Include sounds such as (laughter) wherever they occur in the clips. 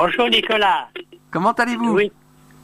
Bonjour Nicolas. Comment allez-vous Oui,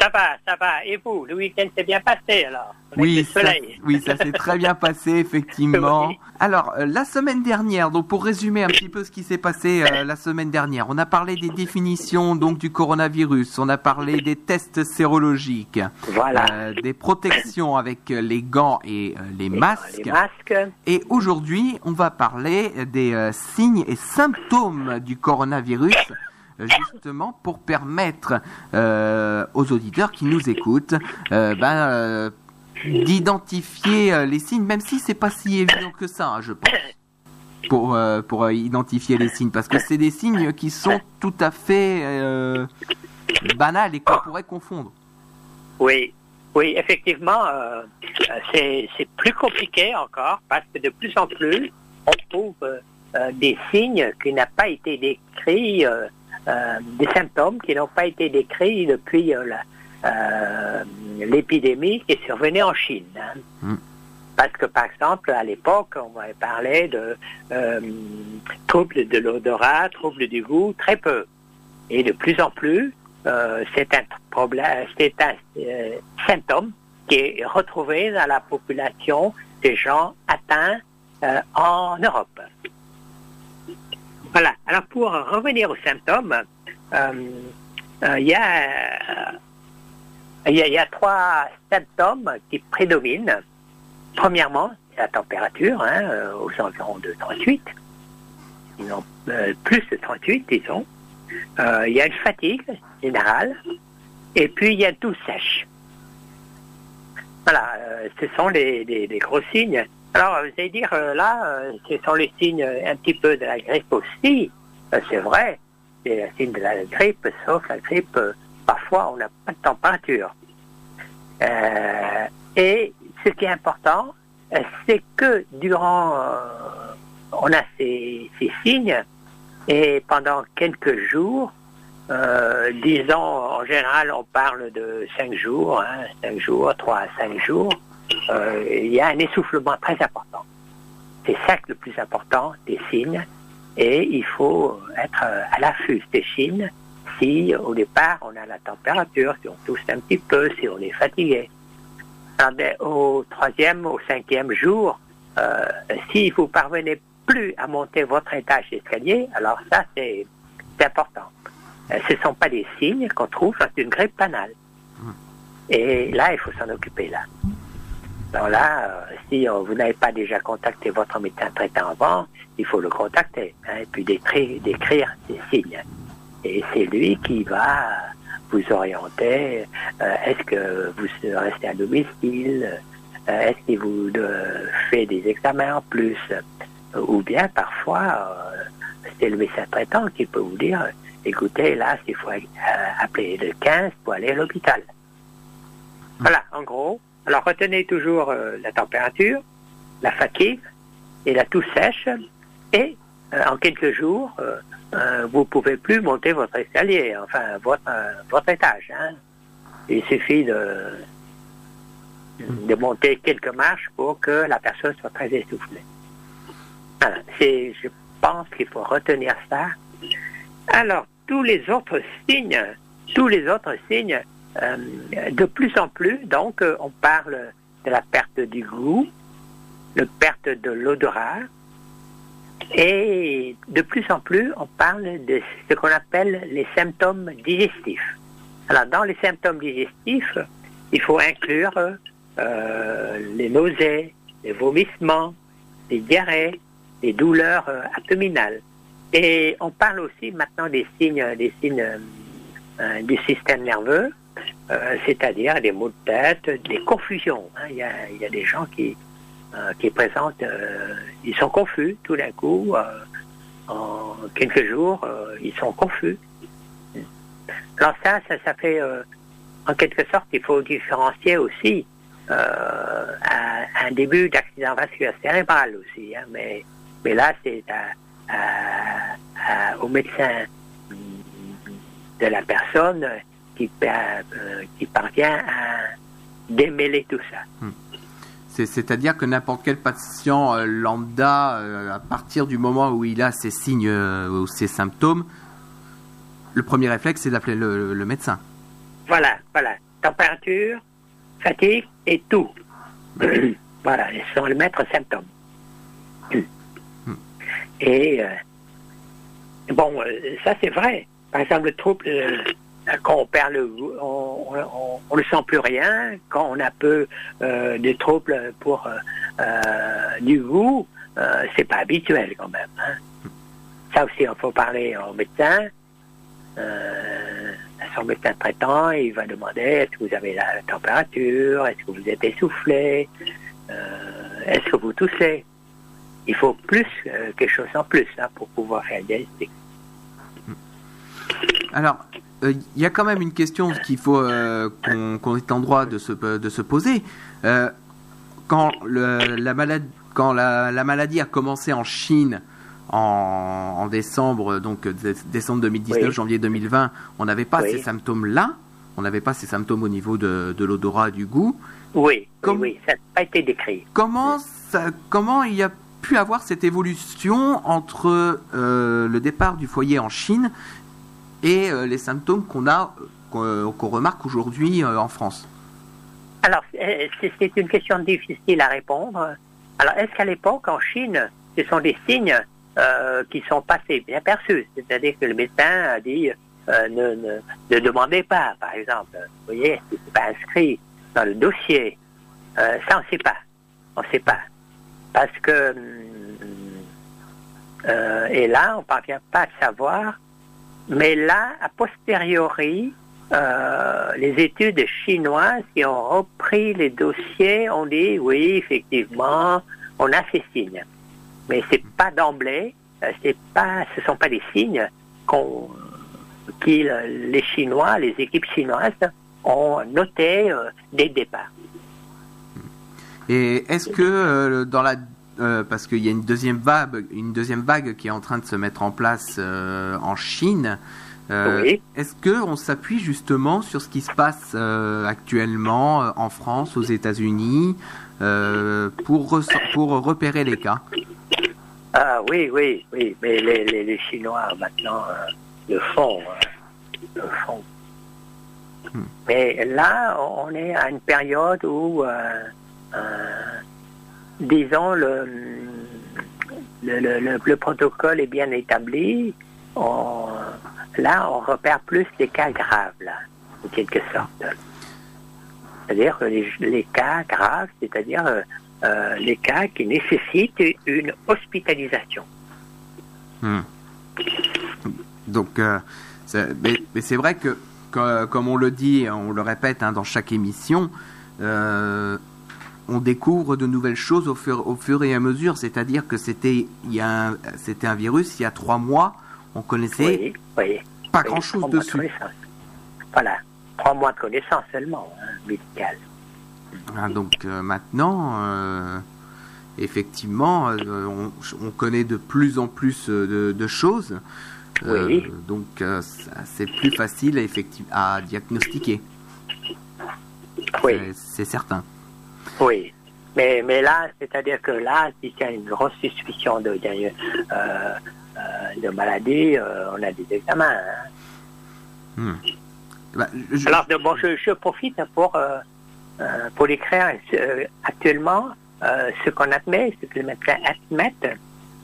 ça va, ça va. Et vous, le week-end s'est bien passé alors avec Oui, le ça, oui, ça s'est très bien passé, (laughs) effectivement. Oui. Alors, euh, la semaine dernière, donc pour résumer un petit peu ce qui s'est passé euh, la semaine dernière, on a parlé des définitions donc du coronavirus, on a parlé des tests sérologiques, Voilà. euh, des protections avec les gants et les masques. Les masques. Et aujourd'hui, on va parler des signes et symptômes du coronavirus, justement pour permettre euh, aux auditeurs qui nous écoutent euh, ben, euh, d'identifier euh, les signes, même si c'est pas si évident que ça, hein, je pense, pour, euh, pour euh, identifier les signes, parce que c'est des signes qui sont tout à fait euh, banals et qu'on pourrait confondre. Oui, oui, effectivement, euh, euh, c'est plus compliqué encore parce que de plus en plus, on trouve euh, euh, des signes qui n'ont pas été décrits, euh, euh, des symptômes qui n'ont pas été décrits depuis euh, euh, l'épidémie qui est survenue en Chine. hein. Mm. Parce que, par exemple, à l'époque, on parlé de euh, troubles de l'odorat, troubles du goût, très peu. Et de plus en plus, euh, c'est un problème, c'est un euh, symptôme qui est retrouvé dans la population des gens atteints euh, en Europe. Voilà. Alors pour revenir aux symptômes, euh, euh, il y, a, y trois symptômes qui prédominent. Premièrement, la température, hein, euh, aux environs de 38, sinon euh, plus de 38, disons. Il y a une fatigue générale, et puis il y a une toux sèche. Voilà, ce sont les gros signes. Alors, vous allez dire, euh, là, euh, ce sont les signes euh, un petit peu de la grippe aussi. C'est vrai, c'est le signe de la grippe, sauf la grippe, parfois on n'a pas de température. Et ce qui est important, c'est que durant, on a ces, signes, et pendant quelques jours, disons, en général, on parle de cinq jours, hein, cinq jours, trois à cinq jours, euh, il y a un essoufflement très important. C'est ça que le plus important des signes, et il faut être euh, à l'affût des signes si au départ on a la température, si on tousse un petit peu, si on est fatigué. Alors, ben, au troisième, au cinquième jour, euh, si vous parvenez plus à monter votre étage d'escalier, alors ça c'est c'est important. Euh, ce ne sont pas des signes qu'on trouve dans une grippe banale. Et là, il faut s'en occuper là. Alors là, euh, si vous n'avez pas déjà contacté votre médecin traitant avant, il faut le contacter hein, et puis décrire, décrire ces signes. Et c'est lui qui va vous orienter. euh, est-ce que vous restez à domicile Euh, Est-ce qu'il vous fait des examens en plus Ou bien parfois, c'est le médecin traitant qui peut vous dire, écoutez, là, il faut appeler le 15 pour aller à l'hôpital. Voilà, en gros. Alors retenez toujours euh, la température, la fatigue et la toux sèche. Et euh, en quelques jours, euh, vous pouvez plus monter votre escalier, enfin votre, votre étage. hein. Il suffit de, de monter quelques marches pour que la personne soit très essoufflée. Je pense qu'il faut retenir ça. Alors, tous les autres signes, tous les autres signes, euh, de plus en plus, donc, euh, on parle de la perte du goût, de perte de l'odorat, et de plus en plus, on parle de ce qu'on appelle les symptômes digestifs. Alors, dans les symptômes digestifs, il faut inclure euh, les nausées, les vomissements, les diarrhées, les douleurs abdominales. Et on parle aussi maintenant des signes, des signes du système nerveux, euh, c'est-à-dire des maux de tête, des confusions. hein. Il, y a, des gens qui, euh, qui présentent, euh, ils sont confus tout d'un coup, en quelques jours, ils sont confus. Alors ça, ça, ça fait, en quelque sorte, il faut différencier aussi un, début d'accident vasculaire cérébral aussi, hein, mais, mais là, c'est au médecin de la personne qui, euh, qui parvient à démêler tout ça. C'est- C'est-à-dire que n'importe quel patient euh, lambda, euh, à partir du moment où il a ces signes euh, ou ces symptômes, le premier réflexe, c'est d'appeler le, le, médecin. Voilà, voilà. Température, fatigue et tout. (coughs) voilà, ce sont les maîtres symptômes. Hmm. Et bon, ça c'est vrai. Par exemple, le trouble, quand on perd le goût, on, ne sent plus rien. Quand on a peu de troubles pour du goût, c'est pas habituel quand même. Hein. Ça aussi, il faut parler au médecin. son médecin traitant, il va demander est-ce que vous avez la température, est-ce que vous êtes essoufflé, est-ce que vous toussez? Il faut plus, quelque chose en plus hein, pour pouvoir faire le. Alors, il euh, y a quand même une question qu'il faut euh, qu'on ait en droit de se, de se poser. Euh, quand, la maladie, quand la, maladie a commencé en Chine en, décembre, donc décembre 2019, janvier 2020, on n'avait pas ces symptômes-là. On n'avait pas ces symptômes au niveau de, de l'odorat, du goût. Oui, oui, ça n'a pas été décrit. Comment, ça, comment il y a pu avoir cette évolution entre le départ du foyer en Chine et euh, les symptômes qu'on a, qu'on remarque aujourd'hui euh, en France Alors, euh, c'est une question difficile à répondre. Alors, est-ce qu'à l'époque, en Chine, ce sont des signes qui sont passés bien perçus? C'est-à-dire que le médecin a dit ne, demandez pas, par exemple. Vous voyez, ce n'est pas inscrit dans le dossier? ça, on ne sait pas. On ne sait pas. Parce que. et là, on ne parvient pas à savoir mais là, a posteriori, euh, les études chinoises qui ont repris les dossiers ont dit oui, effectivement, on a ces signes. Mais c'est pas d'emblée, euh, c'est pas, ce sont pas des signes qu'on, les Chinois, les équipes chinoises ont notés euh, dès le départ. Et est-ce que dans la euh, parce qu'il y a une deuxième vague, une deuxième vague qui est en train de se mettre en place euh, en Chine. Euh, est-ce que on s'appuie justement sur ce qui se passe actuellement en France, aux États-Unis, pour pour repérer les cas? Ah oui, oui, oui, mais les, les, Chinois maintenant le font, le font. Hmm. Mais là, on est à une période où disons, le, le, protocole est bien établi. là, on repère plus des cas graves, là, en quelque sorte. C'est-à-dire que les, cas graves, c'est-à-dire euh, euh, les cas qui nécessitent une hospitalisation. Hmm. Donc, euh, mais, c'est vrai que, comme on le dit, on le répète hein, dans chaque émission, on découvre de nouvelles choses au fur, au fur et à mesure. C'est-à-dire que c'était il un, c'était un virus il y a trois mois, on connaissait pas grand-chose dessus. voilà, trois mois de connaissance seulement, hein, médical. Ah, donc euh, maintenant, euh, effectivement, euh, on, connaît de plus en plus de, choses. donc c'est plus facile à, à diagnostiquer. Oui. C'est certain. Oui. Mais, mais là, c'est-à-dire que là, si y a une grosse suspicion de, de, euh, euh, maladie, euh, on a des examens. Hein. Hmm. Bah, Alors, bon, je, je, profite pour, pour écrire actuellement ce qu'on admet, ce que les médecins admettent,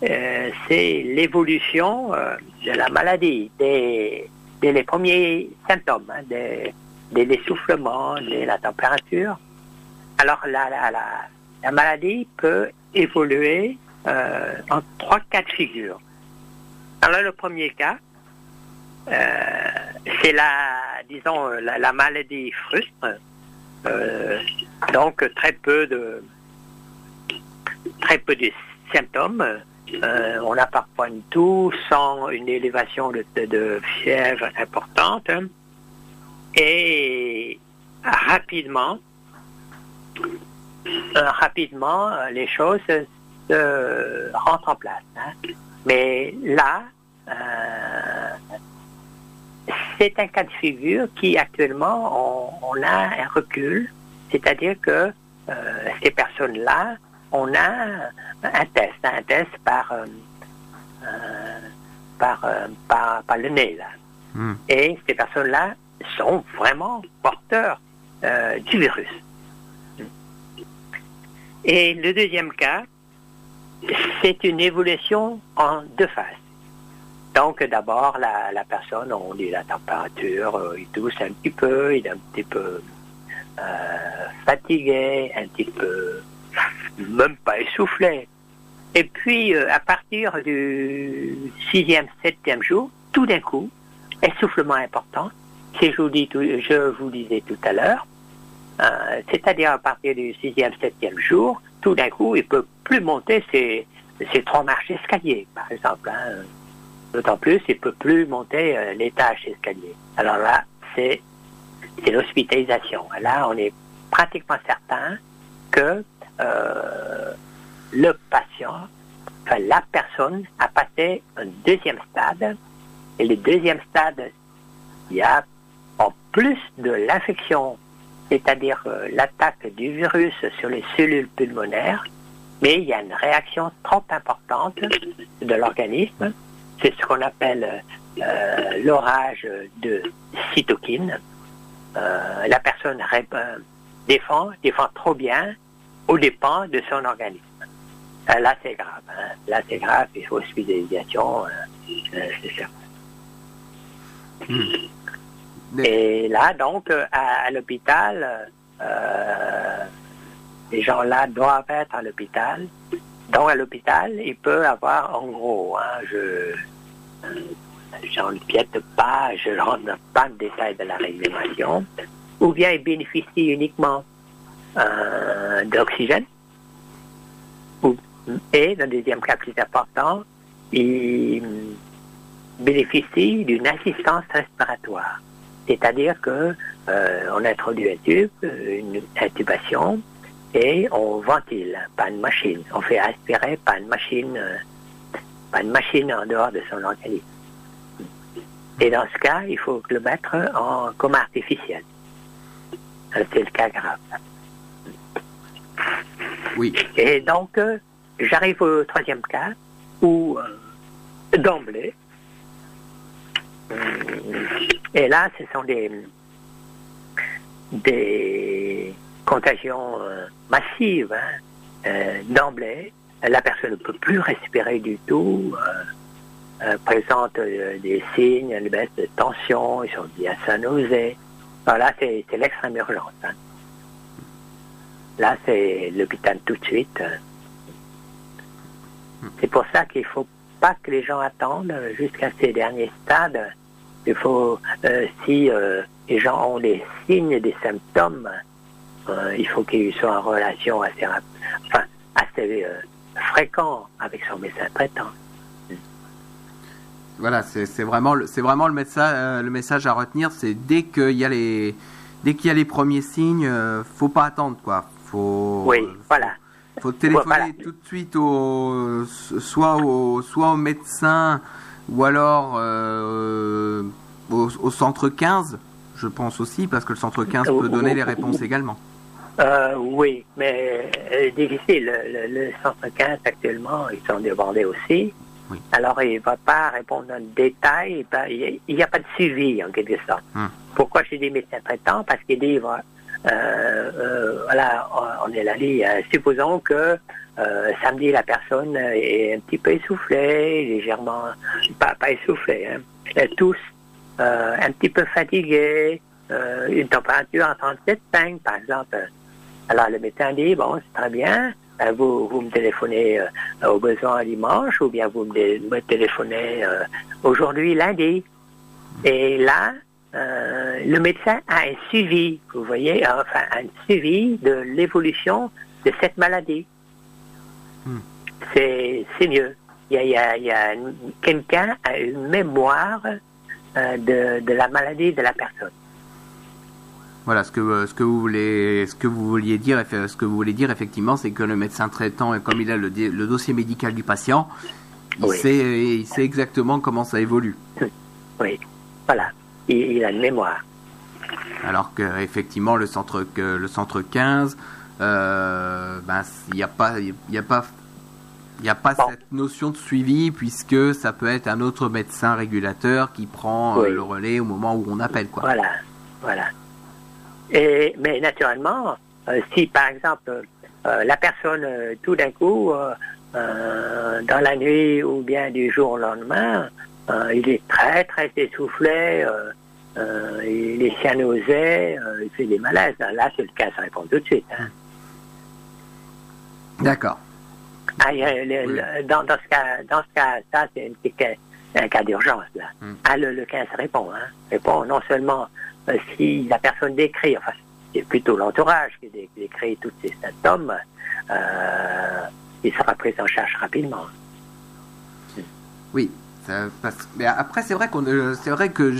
c'est l'évolution de la maladie, des, des les premiers symptômes, hein, des, des essoufflements, de la température. Alors la, la, la, maladie peut évoluer euh, en trois cas de figure. Alors le premier cas, euh, c'est la, disons, la, maladie frustre. Euh, donc très peu de très peu de symptômes. on a parfois une toux sans une élévation de, fièvre importante. Et rapidement, euh, rapidement, euh, les choses se rentrent en place. Hein. Mais là, euh, c'est un cas de figure qui actuellement, on, a un recul, c'est-à-dire que ces personnes-là, on a un test, un test par, par, par, le nez, là. Hmm. Et ces personnes-là sont vraiment porteurs euh, du virus. Et le deuxième cas, c'est une évolution en deux phases. Donc d'abord, la, personne, on dit la température, euh, il tousse un petit peu, il est un petit peu euh, fatigué, un petit peu même pas essoufflé. Et puis à partir du sixième, septième jour, tout d'un coup, essoufflement important, c'est je vous, dis je vous disais tout à l'heure, euh, c'est-à-dire à partir du sixième, septième jour, tout d'un coup, il ne peut plus monter ses, trois marches d'escalier, par exemple. Hein. D'autant plus, il ne peut plus monter euh, l'étage d'escalier. Alors là, c'est l'hospitalisation. Là, on est pratiquement certain que euh, le patient, enfin la personne, a passé un deuxième stade. Et le deuxième stade, il y a en plus de l'infection, c'est-à-dire euh, l'attaque du virus sur les cellules pulmonaires, mais il y a une réaction trop importante de l'organisme. C'est ce qu'on appelle euh, l'orage de cytokines. Euh, la personne défend, défend trop bien au dépens de son organisme. là, c'est grave. Hein. Là, c'est grave. Il faut hospitalisation. c'est certain. Et là, donc, euh, à, l'hôpital, euh, les gens-là doivent être à l'hôpital. Donc, à l'hôpital, il peut avoir, en gros, hein, je n'empiète pas, je ne rentre pas le détail de la régulation, ou bien il bénéficie uniquement euh, d'oxygène, et dans le deuxième cas plus important, il bénéficie d'une assistance respiratoire. C'est-à-dire que euh, on introduit un tube, une intubation, et on ventile, pas une machine. On fait aspirer, pas une machine, euh, pas une machine en dehors de son organisme. Et dans ce cas, il faut le mettre en coma artificiel. Euh, c'est le cas grave. Oui. Et donc, j'arrive au troisième cas où, d'emblée, et là, ce sont des, des contagions euh, massives. Hein. Euh, d'emblée, la personne ne peut plus respirer du tout, euh, présente des signes, une baisse de tension, ils sont bien à sa nausée. Voilà, c'est l'extrême urgence. Hein. Là, c'est l'hôpital tout de suite. C'est pour ça qu'il ne faut pas que les gens attendent jusqu'à ces derniers stades il faut, euh, si euh, les gens ont des signes et des symptômes, euh, il faut qu'ils soient en relation assez, enfin, assez fréquent avec son médecin traitant. Voilà, c'est vraiment, c'est vraiment le message, le message à retenir, c'est dès qu'il y a les, dès qu'il y a les premiers signes, faut pas attendre quoi. Faut, oui, voilà. Faut téléphoner tout de suite au, soit au, soit au médecin ou alors euh, au, centre 15, je pense aussi, parce que le centre 15 peut donner les réponses également. Euh, oui, mais euh, difficile. Le, centre 15 actuellement, ils sont débordés aussi. Alors, il ne va pas répondre en détail. Il n'y a, pas de suivi, en quelque sorte. Hum. Pourquoi je dis médecin traitant Parce qu'il dit, voilà, on est là, supposons que euh, samedi, la personne est un petit peu essoufflée, légèrement, pas, pas essoufflée, hein, tous euh, un petit peu fatiguée, euh, une température à 37,5 par exemple. Alors le médecin dit, bon, c'est très bien, vous, vous me téléphonez au besoin dimanche ou bien vous me, téléphonez aujourd'hui, lundi. Et là, le médecin a un suivi, vous voyez, enfin un suivi de l'évolution de cette maladie c'est mieux. Il y a, quelqu'un a une mémoire euh, de, la maladie de la personne. Voilà, ce que, euh, ce que vous voulez, ce que vous vouliez dire, ce que vous voulez dire effectivement, c'est que le médecin traitant, comme il a le, dossier médical du patient, il, sait, il sait exactement comment ça évolue. Oui, voilà, il, a une mémoire. Alors que effectivement le centre, le centre 15, euh, ben il n'y a pas, il y a pas Il n'y a pas cette notion de suivi puisque ça peut être un autre médecin régulateur qui prend le relais au moment où on appelle. Quoi. Voilà, voilà. Et, mais naturellement, si par exemple la personne tout d'un coup, dans la nuit ou bien du jour au lendemain, il est très très essoufflé, euh, il est cyanosé, euh, il fait des malaises. Là, c'est le cas, ça répond tout de suite. Hein. D'accord. Ah, dans, dans, ce cas, dans ce cas, ça, c'est un cas d'urgence. Là. Hmm. Ah, le, le 15 répond. Hein. Répond non seulement euh, si la personne décrit, enfin, c'est plutôt l'entourage qui décrit tous ces symptômes, euh, il sera pris en charge rapidement. Oui, mais après c'est vrai qu'on, c'est vrai que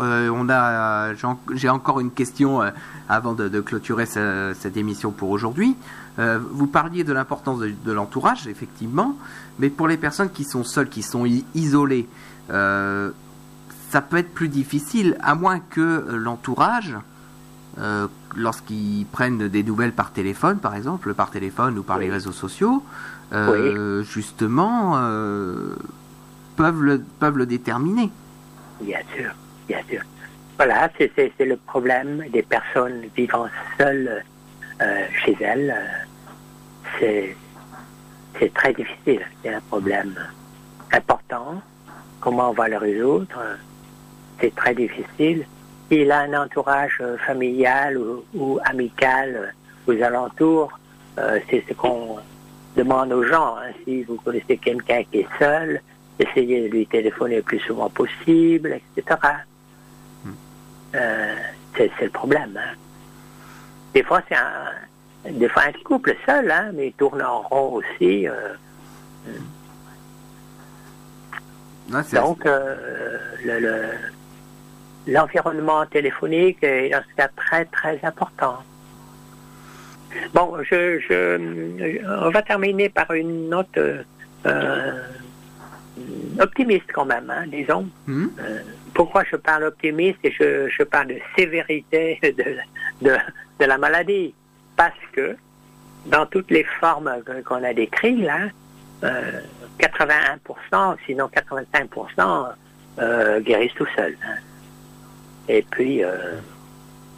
euh, on a, j'ai encore une question euh, avant de, clôturer cette émission pour aujourd'hui. Euh, vous parliez de l'importance de, l'entourage, effectivement, mais pour les personnes qui sont seules, qui sont isolées, ça peut être plus difficile, à moins que l'entourage, lorsqu'ils prennent des nouvelles par téléphone, par exemple, par téléphone ou par les réseaux sociaux, justement, peuvent le, déterminer. Bien sûr bien sûr. Voilà, c'est le problème des personnes vivant seules euh, chez elles. C'est très difficile. C'est un problème important. Comment on va le résoudre? C'est très difficile. Il a un entourage familial ou, amical aux alentours. Euh, c'est ce qu'on demande aux gens. Hein. Si vous connaissez quelqu'un qui est seul, essayez de lui téléphoner le plus souvent possible, etc. Euh, c'est le problème. Hein. Des fois, c'est un, des fois un couple seul, hein, mais il tourne en rond aussi. Euh. Donc, euh, l'environnement téléphonique est dans ce cas très très important. Bon, je, je, on va terminer par une note optimiste quand même, hein, disons. Hmm? Euh, pourquoi je parle optimiste et je, je parle de sévérité (laughs) de, de, de, la maladie? Parce que dans toutes les formes qu'on a décrites là, 81%, euh, sinon 85% euh, guérissent tout seuls. Hein. Et puis,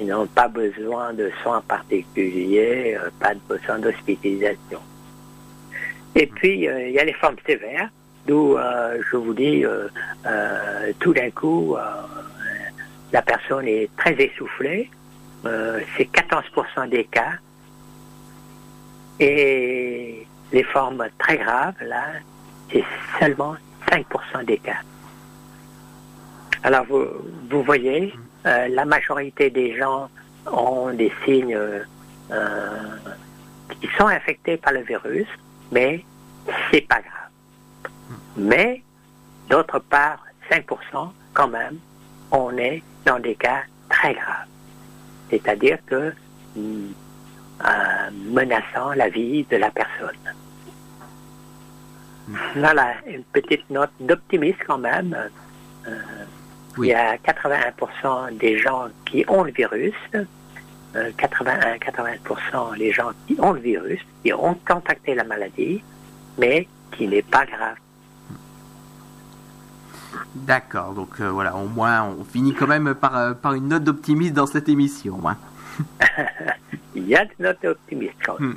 ils n'ont pas besoin de soins particuliers, pas de besoin d'hospitalisation. Et puis, il y a les formes sévères D'où euh, je vous dis, euh, euh, tout d'un coup, la personne est très essoufflée. c'est 14% des cas. Et les formes très graves, là, c'est seulement 5% des cas. Alors vous, vous voyez, la majorité des gens ont des signes qui sont infectés par le virus, mais c'est pas grave. Mais, d'autre part, 5% quand même, on est dans des cas très graves. C'est-à-dire que mm, euh, menaçant la vie de la personne. Voilà, une petite note d'optimisme quand même. Euh, il y a 81% des gens qui ont le virus, 81-80% euh, des gens qui ont le virus, qui ont contacté la maladie, mais qui n'est pas grave. D'accord, donc euh, voilà, au moins on finit quand même par, euh, par une note d'optimisme dans cette émission. Hein. (laughs) Il y a une note d'optimisme hmm.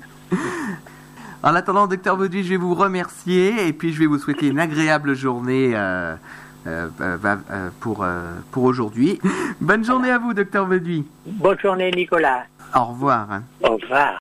En attendant, docteur Bauduit, je vais vous remercier et puis je vais vous souhaiter une agréable journée euh, pour, pour aujourd'hui. Bonne journée à vous, docteur Bauduit. Bonne journée, Nicolas. Au revoir. Au revoir.